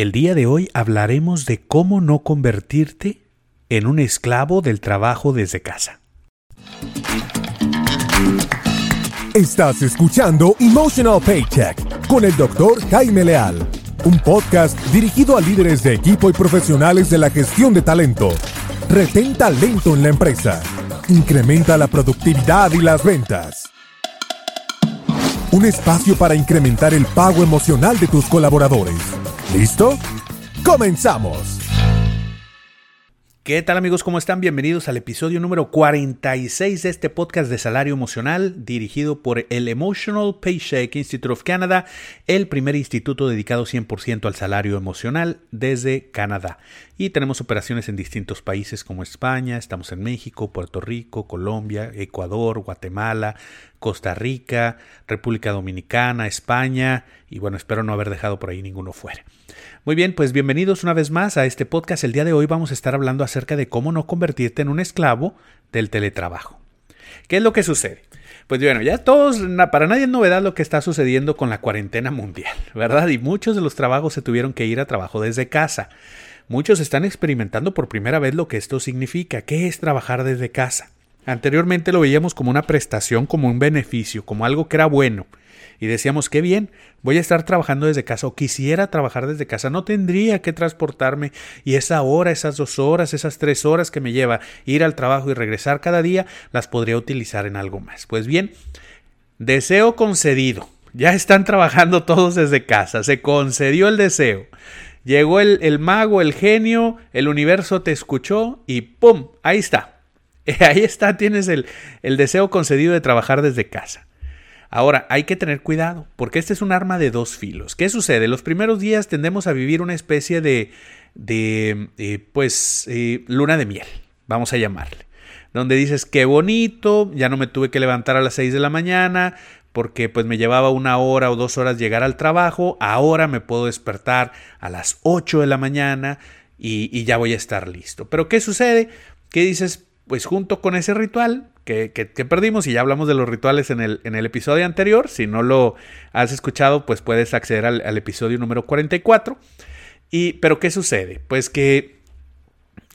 El día de hoy hablaremos de cómo no convertirte en un esclavo del trabajo desde casa. Estás escuchando Emotional Paycheck con el doctor Jaime Leal, un podcast dirigido a líderes de equipo y profesionales de la gestión de talento. Retén talento en la empresa. Incrementa la productividad y las ventas. Un espacio para incrementar el pago emocional de tus colaboradores ¿Listo? ¡Comenzamos! ¿Qué tal amigos? ¿Cómo están? Bienvenidos al episodio número 46 de este podcast de salario emocional dirigido por el Emotional Paycheck Institute of Canada, el primer instituto dedicado 100% al salario emocional desde Canadá. Y tenemos operaciones en distintos países como España, estamos en México, Puerto Rico, Colombia, Ecuador, Guatemala, Costa Rica, República Dominicana, España y bueno, espero no haber dejado por ahí ninguno fuera. Muy bien, pues bienvenidos una vez más a este podcast. El día de hoy vamos a estar hablando acerca de cómo no convertirte en un esclavo del teletrabajo. ¿Qué es lo que sucede? Pues bueno, ya todos, para nadie es novedad lo que está sucediendo con la cuarentena mundial, ¿verdad? Y muchos de los trabajos se tuvieron que ir a trabajo desde casa. Muchos están experimentando por primera vez lo que esto significa. ¿Qué es trabajar desde casa? Anteriormente lo veíamos como una prestación, como un beneficio, como algo que era bueno. Y decíamos, qué bien, voy a estar trabajando desde casa o quisiera trabajar desde casa, no tendría que transportarme y esa hora, esas dos horas, esas tres horas que me lleva ir al trabajo y regresar cada día, las podría utilizar en algo más. Pues bien, deseo concedido. Ya están trabajando todos desde casa, se concedió el deseo. Llegó el, mago, el genio, el universo te escuchó y ¡pum! Ahí está. Ahí está, tienes el, el deseo concedido de trabajar desde casa. Ahora, hay que tener cuidado, porque este es un arma de dos filos. ¿Qué sucede? Los primeros días tendemos a vivir una especie de, de eh, pues, eh, luna de miel, vamos a llamarle. Donde dices, qué bonito, ya no me tuve que levantar a las 6 de la mañana, porque pues me llevaba una hora o dos horas llegar al trabajo, ahora me puedo despertar a las 8 de la mañana y, y ya voy a estar listo. Pero ¿qué sucede? ¿Qué dices, pues junto con ese ritual que, perdimos, y ya hablamos de los rituales en el, en el, episodio anterior, si no lo has escuchado, pues puedes acceder al, episodio número 44. Y, pero ¿qué sucede? Pues que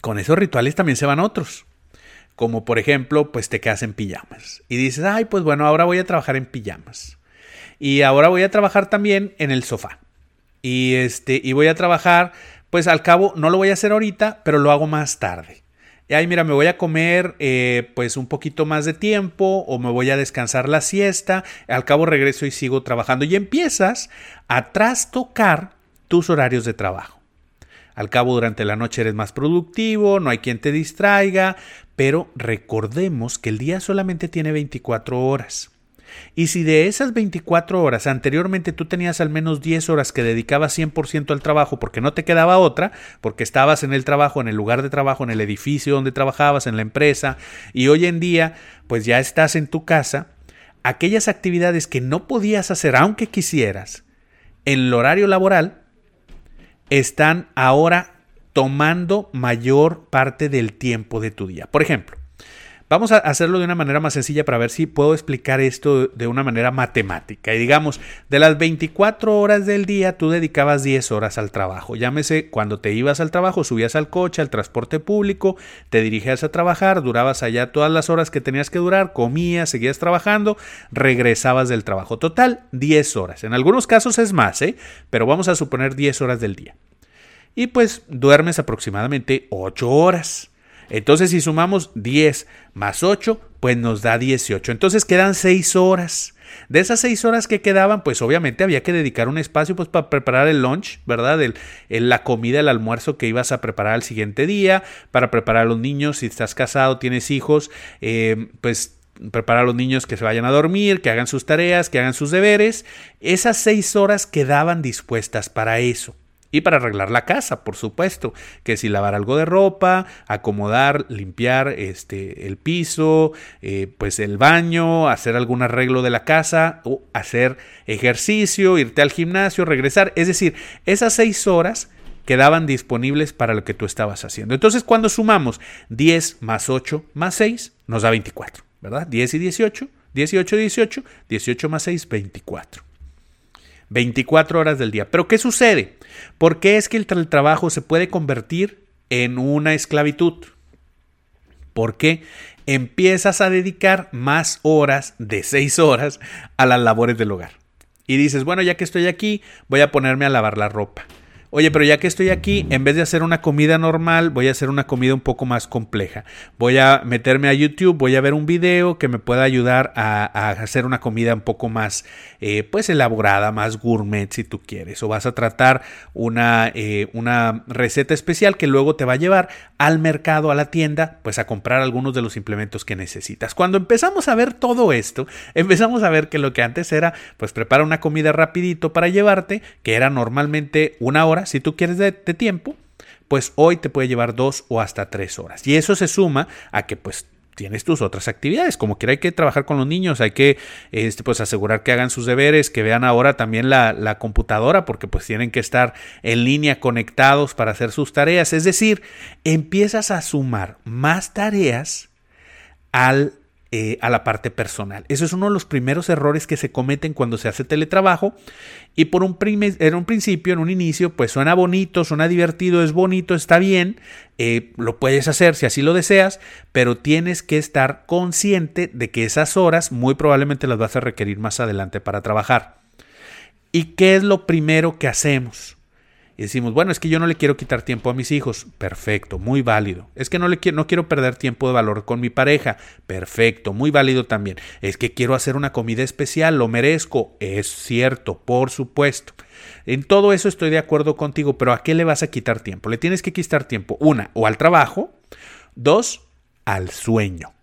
con esos rituales también se van otros. Como por ejemplo, pues te quedas en pijamas. Y dices, ay, pues bueno, ahora voy a trabajar en pijamas. Y ahora voy a trabajar también en el sofá. Y este, y voy a trabajar, pues al cabo, no lo voy a hacer ahorita, pero lo hago más tarde ay, mira, me voy a comer eh, pues un poquito más de tiempo o me voy a descansar la siesta, al cabo regreso y sigo trabajando y empiezas a trastocar tus horarios de trabajo. Al cabo durante la noche eres más productivo, no hay quien te distraiga, pero recordemos que el día solamente tiene 24 horas. Y si de esas 24 horas anteriormente tú tenías al menos 10 horas que dedicabas 100% al trabajo porque no te quedaba otra, porque estabas en el trabajo, en el lugar de trabajo, en el edificio donde trabajabas, en la empresa, y hoy en día pues ya estás en tu casa, aquellas actividades que no podías hacer aunque quisieras en el horario laboral, están ahora tomando mayor parte del tiempo de tu día. Por ejemplo, Vamos a hacerlo de una manera más sencilla para ver si puedo explicar esto de una manera matemática. Y digamos, de las 24 horas del día, tú dedicabas 10 horas al trabajo. Llámese, cuando te ibas al trabajo, subías al coche, al transporte público, te dirigías a trabajar, durabas allá todas las horas que tenías que durar, comías, seguías trabajando, regresabas del trabajo. Total, 10 horas. En algunos casos es más, ¿eh? Pero vamos a suponer 10 horas del día. Y pues duermes aproximadamente 8 horas. Entonces, si sumamos 10 más 8, pues nos da 18. Entonces quedan 6 horas. De esas 6 horas que quedaban, pues obviamente había que dedicar un espacio pues, para preparar el lunch, ¿verdad? La comida, el almuerzo que ibas a preparar al siguiente día, para preparar a los niños, si estás casado, tienes hijos, eh, pues preparar a los niños que se vayan a dormir, que hagan sus tareas, que hagan sus deberes. Esas 6 horas quedaban dispuestas para eso. Y para arreglar la casa, por supuesto, que si lavar algo de ropa, acomodar, limpiar este, el piso, eh, pues el baño, hacer algún arreglo de la casa, o hacer ejercicio, irte al gimnasio, regresar. Es decir, esas seis horas quedaban disponibles para lo que tú estabas haciendo. Entonces, cuando sumamos 10 más 8 más 6, nos da 24, ¿verdad? 10 y 18, 18 y 18, 18 más 6, 24. 24 horas del día. Pero ¿qué sucede? ¿Por qué es que el trabajo se puede convertir en una esclavitud? Porque empiezas a dedicar más horas de 6 horas a las labores del hogar. Y dices, bueno, ya que estoy aquí, voy a ponerme a lavar la ropa. Oye, pero ya que estoy aquí, en vez de hacer una comida normal, voy a hacer una comida un poco más compleja. Voy a meterme a YouTube, voy a ver un video que me pueda ayudar a, hacer una comida un poco más, eh, pues, elaborada, más gourmet, si tú quieres. O vas a tratar una, eh, una receta especial que luego te va a llevar al mercado, a la tienda, pues, a comprar algunos de los implementos que necesitas. Cuando empezamos a ver todo esto, empezamos a ver que lo que antes era, pues, prepara una comida rapidito para llevarte, que era normalmente una hora si tú quieres de, tiempo, pues hoy te puede llevar dos o hasta tres horas. Y eso se suma a que pues tienes tus otras actividades. Como quiera hay que trabajar con los niños, hay que este, pues asegurar que hagan sus deberes, que vean ahora también la, la, computadora, porque pues tienen que estar en línea conectados para hacer sus tareas. Es decir, empiezas a sumar más tareas al eh, a la parte personal. Eso es uno de los primeros errores que se cometen cuando se hace teletrabajo y por un, en un principio, en un inicio, pues suena bonito, suena divertido, es bonito, está bien, eh, lo puedes hacer si así lo deseas, pero tienes que estar consciente de que esas horas muy probablemente las vas a requerir más adelante para trabajar. ¿Y qué es lo primero que hacemos? Y decimos, bueno, es que yo no le quiero quitar tiempo a mis hijos. Perfecto, muy válido. Es que no, le quiero, no quiero perder tiempo de valor con mi pareja. Perfecto, muy válido también. Es que quiero hacer una comida especial, lo merezco. Es cierto, por supuesto. En todo eso estoy de acuerdo contigo, pero ¿a qué le vas a quitar tiempo? Le tienes que quitar tiempo, una, o al trabajo, dos, al sueño.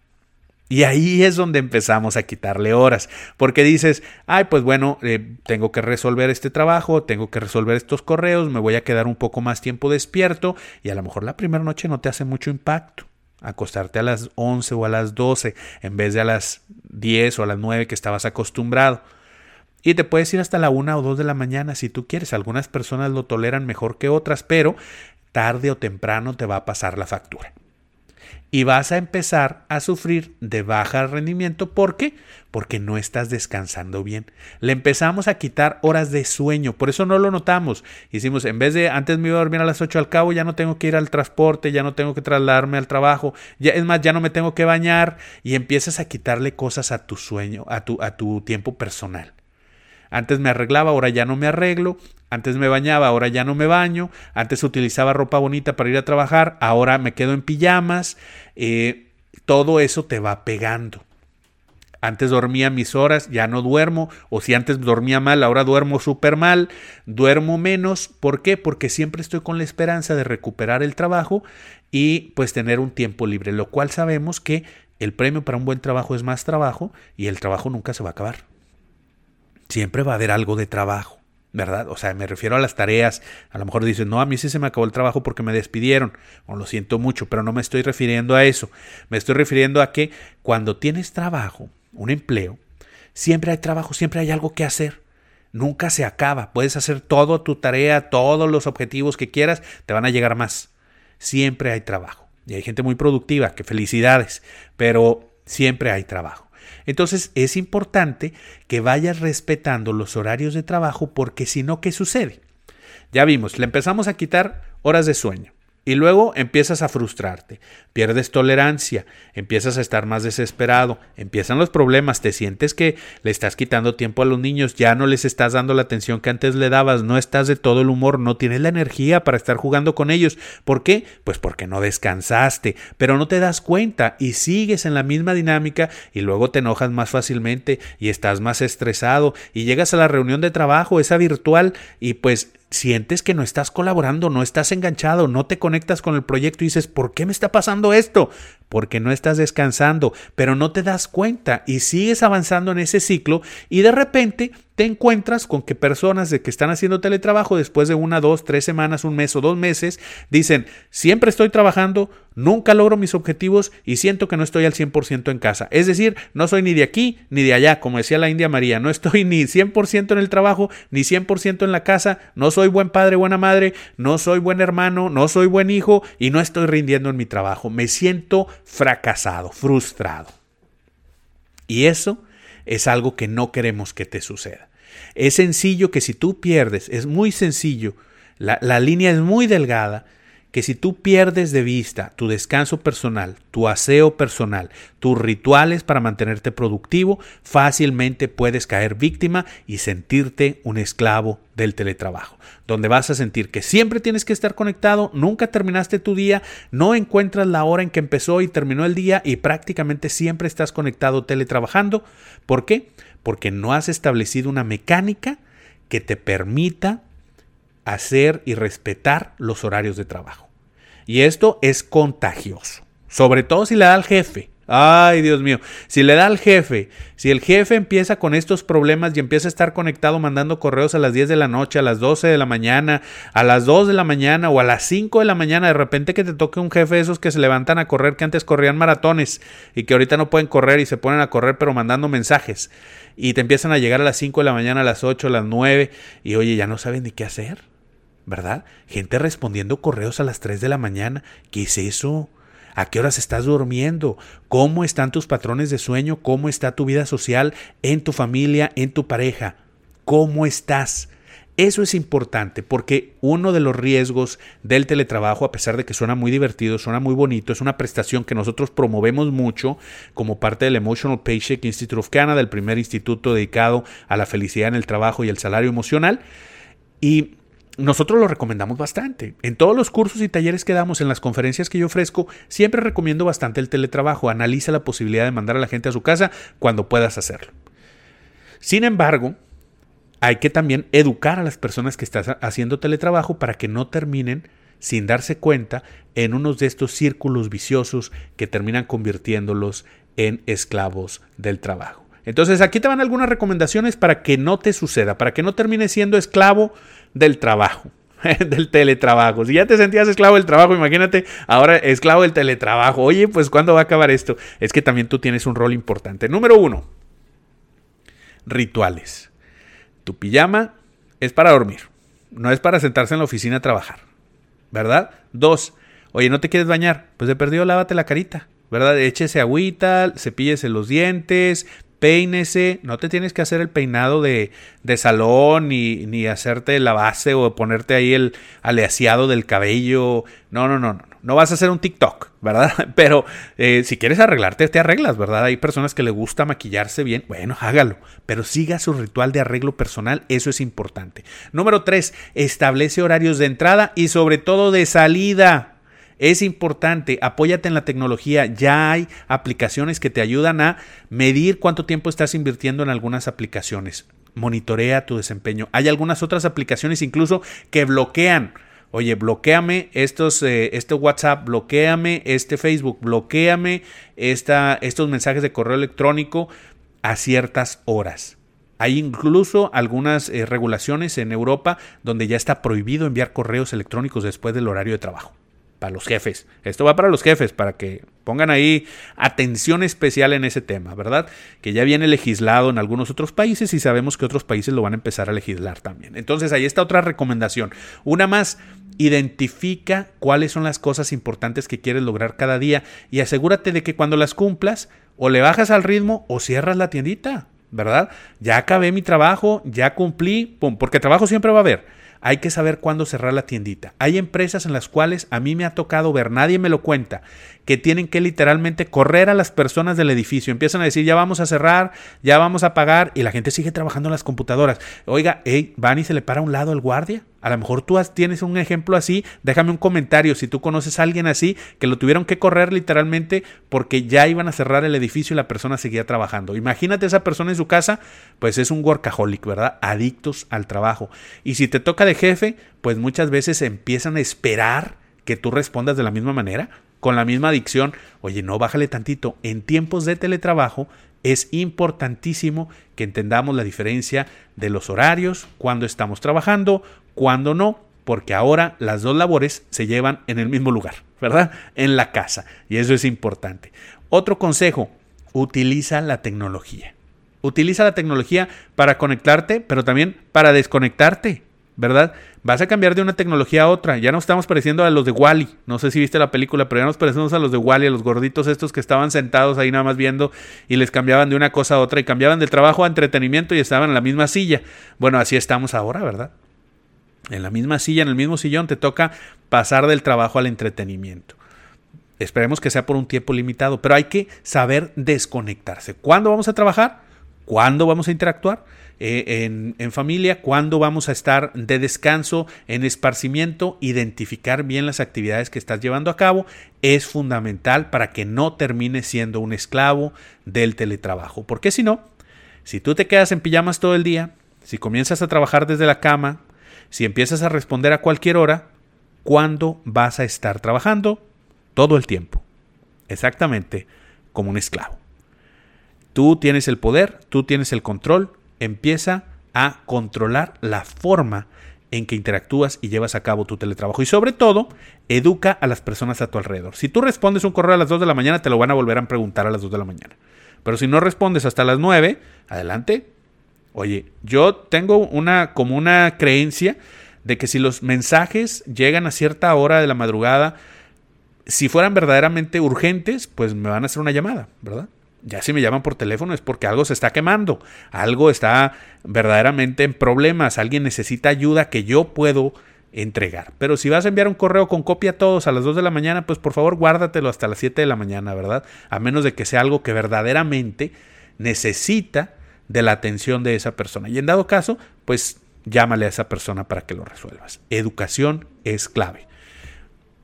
Y ahí es donde empezamos a quitarle horas, porque dices, ay, pues bueno, eh, tengo que resolver este trabajo, tengo que resolver estos correos, me voy a quedar un poco más tiempo despierto y a lo mejor la primera noche no te hace mucho impacto. Acostarte a las 11 o a las 12 en vez de a las 10 o a las 9 que estabas acostumbrado. Y te puedes ir hasta la 1 o 2 de la mañana si tú quieres. Algunas personas lo toleran mejor que otras, pero tarde o temprano te va a pasar la factura y vas a empezar a sufrir de baja rendimiento. ¿Por qué? Porque no estás descansando bien. Le empezamos a quitar horas de sueño, por eso no lo notamos. Hicimos, en vez de antes me iba a dormir a las 8 al cabo, ya no tengo que ir al transporte, ya no tengo que trasladarme al trabajo, ya, es más, ya no me tengo que bañar y empiezas a quitarle cosas a tu sueño, a tu, a tu tiempo personal. Antes me arreglaba, ahora ya no me arreglo. Antes me bañaba, ahora ya no me baño. Antes utilizaba ropa bonita para ir a trabajar, ahora me quedo en pijamas. Eh, todo eso te va pegando. Antes dormía mis horas, ya no duermo. O si antes dormía mal, ahora duermo súper mal. Duermo menos. ¿Por qué? Porque siempre estoy con la esperanza de recuperar el trabajo y pues tener un tiempo libre. Lo cual sabemos que el premio para un buen trabajo es más trabajo y el trabajo nunca se va a acabar siempre va a haber algo de trabajo, ¿verdad? O sea, me refiero a las tareas. A lo mejor dices, no, a mí sí se me acabó el trabajo porque me despidieron. O lo siento mucho, pero no me estoy refiriendo a eso. Me estoy refiriendo a que cuando tienes trabajo, un empleo, siempre hay trabajo, siempre hay algo que hacer. Nunca se acaba. Puedes hacer toda tu tarea, todos los objetivos que quieras, te van a llegar más. Siempre hay trabajo. Y hay gente muy productiva, que felicidades, pero siempre hay trabajo. Entonces es importante que vayas respetando los horarios de trabajo porque si no, ¿qué sucede? Ya vimos, le empezamos a quitar horas de sueño. Y luego empiezas a frustrarte, pierdes tolerancia, empiezas a estar más desesperado, empiezan los problemas, te sientes que le estás quitando tiempo a los niños, ya no les estás dando la atención que antes le dabas, no estás de todo el humor, no tienes la energía para estar jugando con ellos. ¿Por qué? Pues porque no descansaste, pero no te das cuenta y sigues en la misma dinámica y luego te enojas más fácilmente y estás más estresado y llegas a la reunión de trabajo, esa virtual, y pues sientes que no estás colaborando, no estás enganchado, no te conectas con el proyecto y dices, ¿por qué me está pasando esto? Porque no estás descansando, pero no te das cuenta y sigues avanzando en ese ciclo y de repente te encuentras con que personas de que están haciendo teletrabajo después de una, dos, tres semanas, un mes o dos meses, dicen, siempre estoy trabajando, nunca logro mis objetivos y siento que no estoy al 100% en casa. Es decir, no soy ni de aquí ni de allá, como decía la India María, no estoy ni 100% en el trabajo, ni 100% en la casa, no soy buen padre, buena madre, no soy buen hermano, no soy buen hijo y no estoy rindiendo en mi trabajo. Me siento fracasado, frustrado. Y eso es algo que no queremos que te suceda. Es sencillo que si tú pierdes, es muy sencillo, la, la línea es muy delgada, que si tú pierdes de vista tu descanso personal, tu aseo personal, tus rituales para mantenerte productivo, fácilmente puedes caer víctima y sentirte un esclavo del teletrabajo, donde vas a sentir que siempre tienes que estar conectado, nunca terminaste tu día, no encuentras la hora en que empezó y terminó el día y prácticamente siempre estás conectado teletrabajando. ¿Por qué? Porque no has establecido una mecánica que te permita hacer y respetar los horarios de trabajo. Y esto es contagioso, sobre todo si le da al jefe. Ay, Dios mío, si le da al jefe, si el jefe empieza con estos problemas y empieza a estar conectado mandando correos a las 10 de la noche, a las 12 de la mañana, a las 2 de la mañana o a las 5 de la mañana, de repente que te toque un jefe de esos que se levantan a correr, que antes corrían maratones y que ahorita no pueden correr y se ponen a correr pero mandando mensajes y te empiezan a llegar a las 5 de la mañana, a las 8, a las 9 y oye, ya no saben ni qué hacer. ¿verdad? Gente respondiendo correos a las 3 de la mañana. ¿Qué es eso? ¿A qué horas estás durmiendo? ¿Cómo están tus patrones de sueño? ¿Cómo está tu vida social en tu familia, en tu pareja? ¿Cómo estás? Eso es importante porque uno de los riesgos del teletrabajo, a pesar de que suena muy divertido, suena muy bonito, es una prestación que nosotros promovemos mucho como parte del Emotional Paycheck Institute of Canada, el primer instituto dedicado a la felicidad en el trabajo y el salario emocional. Y nosotros lo recomendamos bastante. En todos los cursos y talleres que damos, en las conferencias que yo ofrezco, siempre recomiendo bastante el teletrabajo. Analiza la posibilidad de mandar a la gente a su casa cuando puedas hacerlo. Sin embargo, hay que también educar a las personas que están haciendo teletrabajo para que no terminen sin darse cuenta en unos de estos círculos viciosos que terminan convirtiéndolos en esclavos del trabajo. Entonces aquí te van algunas recomendaciones para que no te suceda, para que no termines siendo esclavo del trabajo, del teletrabajo. Si ya te sentías esclavo del trabajo, imagínate ahora esclavo del teletrabajo. Oye, pues ¿cuándo va a acabar esto? Es que también tú tienes un rol importante. Número uno, rituales. Tu pijama es para dormir, no es para sentarse en la oficina a trabajar, ¿verdad? Dos, oye, ¿no te quieres bañar? Pues de perdido lávate la carita. ¿verdad? Échese agüita, cepíllese los dientes, peínese, no te tienes que hacer el peinado de, de salón ni, ni, hacerte la base o ponerte ahí el aleaciado del cabello. No, no, no, no. No vas a hacer un TikTok, ¿verdad? Pero eh, si quieres arreglarte, te arreglas, ¿verdad? Hay personas que le gusta maquillarse bien. Bueno, hágalo. Pero siga su ritual de arreglo personal. Eso es importante. Número tres, establece horarios de entrada y sobre todo de salida. Es importante, apóyate en la tecnología. Ya hay aplicaciones que te ayudan a medir cuánto tiempo estás invirtiendo en algunas aplicaciones. Monitorea tu desempeño. Hay algunas otras aplicaciones incluso que bloquean. Oye, bloqueame estos, eh, este WhatsApp, bloqueame este Facebook, bloqueame esta, estos mensajes de correo electrónico a ciertas horas. Hay incluso algunas eh, regulaciones en Europa donde ya está prohibido enviar correos electrónicos después del horario de trabajo para los jefes. Esto va para los jefes, para que pongan ahí atención especial en ese tema, ¿verdad? Que ya viene legislado en algunos otros países y sabemos que otros países lo van a empezar a legislar también. Entonces ahí está otra recomendación. Una más, identifica cuáles son las cosas importantes que quieres lograr cada día y asegúrate de que cuando las cumplas o le bajas al ritmo o cierras la tiendita, ¿verdad? Ya acabé mi trabajo, ya cumplí, porque trabajo siempre va a haber hay que saber cuándo cerrar la tiendita. Hay empresas en las cuales a mí me ha tocado ver, nadie me lo cuenta, que tienen que literalmente correr a las personas del edificio. Empiezan a decir, ya vamos a cerrar, ya vamos a pagar, y la gente sigue trabajando en las computadoras. Oiga, hey, van y se le para a un lado el guardia. A lo mejor tú tienes un ejemplo así, déjame un comentario si tú conoces a alguien así que lo tuvieron que correr literalmente porque ya iban a cerrar el edificio y la persona seguía trabajando. Imagínate esa persona en su casa, pues es un workaholic, ¿verdad? Adictos al trabajo. Y si te toca de jefe, pues muchas veces empiezan a esperar que tú respondas de la misma manera, con la misma adicción. Oye, no, bájale tantito. En tiempos de teletrabajo es importantísimo que entendamos la diferencia de los horarios, cuando estamos trabajando, cuando no, porque ahora las dos labores se llevan en el mismo lugar, ¿verdad? En la casa. Y eso es importante. Otro consejo, utiliza la tecnología. Utiliza la tecnología para conectarte, pero también para desconectarte. ¿Verdad? Vas a cambiar de una tecnología a otra. Ya nos estamos pareciendo a los de Wally. No sé si viste la película, pero ya nos parecemos a los de Wally, a los gorditos estos que estaban sentados ahí nada más viendo y les cambiaban de una cosa a otra y cambiaban de trabajo a entretenimiento y estaban en la misma silla. Bueno, así estamos ahora, ¿verdad? En la misma silla, en el mismo sillón, te toca pasar del trabajo al entretenimiento. Esperemos que sea por un tiempo limitado, pero hay que saber desconectarse. ¿Cuándo vamos a trabajar? ¿Cuándo vamos a interactuar? Eh, en, familia, cuándo vamos a estar de descanso, en esparcimiento, identificar bien las actividades que estás llevando a cabo es fundamental para que no termines siendo un esclavo del teletrabajo. Porque si no, si tú te quedas en pijamas todo el día, si comienzas a trabajar desde la cama, si empiezas a responder a cualquier hora, ¿cuándo vas a estar trabajando? Todo el tiempo. Exactamente como un esclavo. Tú tienes el poder, tú tienes el control, empieza a controlar la forma en que interactúas y llevas a cabo tu teletrabajo. Y sobre todo, educa a las personas a tu alrededor. Si tú respondes un correo a las 2 de la mañana, te lo van a volver a preguntar a las 2 de la mañana. Pero si no respondes hasta las 9, adelante. Oye, yo tengo una como una creencia de que si los mensajes llegan a cierta hora de la madrugada, si fueran verdaderamente urgentes, pues me van a hacer una llamada, ¿verdad? Ya si me llaman por teléfono es porque algo se está quemando, algo está verdaderamente en problemas, alguien necesita ayuda que yo puedo entregar. Pero si vas a enviar un correo con copia a todos a las 2 de la mañana, pues por favor guárdatelo hasta las 7 de la mañana, ¿verdad? A menos de que sea algo que verdaderamente necesita de la atención de esa persona. Y en dado caso, pues llámale a esa persona para que lo resuelvas. Educación es clave.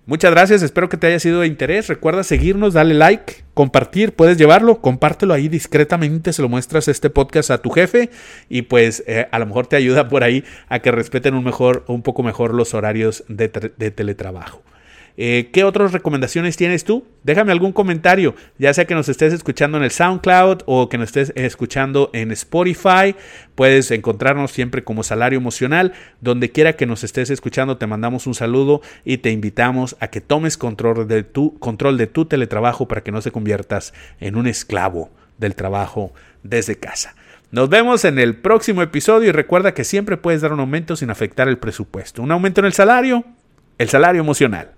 Muchas gracias, espero que te haya sido de interés. Recuerda seguirnos, dale like, compartir, puedes llevarlo, compártelo ahí discretamente, se lo muestras este podcast a tu jefe y pues eh, a lo mejor te ayuda por ahí a que respeten un, mejor, un poco mejor los horarios de teletrabajo. Eh, ¿Qué otras recomendaciones tienes tú? Déjame algún comentario, ya sea que nos estés escuchando en el SoundCloud o que nos estés escuchando en Spotify. Puedes encontrarnos siempre como Salario Emocional. Donde quiera que nos estés escuchando, te mandamos un saludo y te invitamos a que tomes control de tu, control de tu teletrabajo para que no se conviertas en un esclavo del trabajo desde casa. Nos vemos en el próximo episodio y recuerda que siempre puedes dar un aumento sin afectar el presupuesto. Un aumento en el salario, el salario emocional.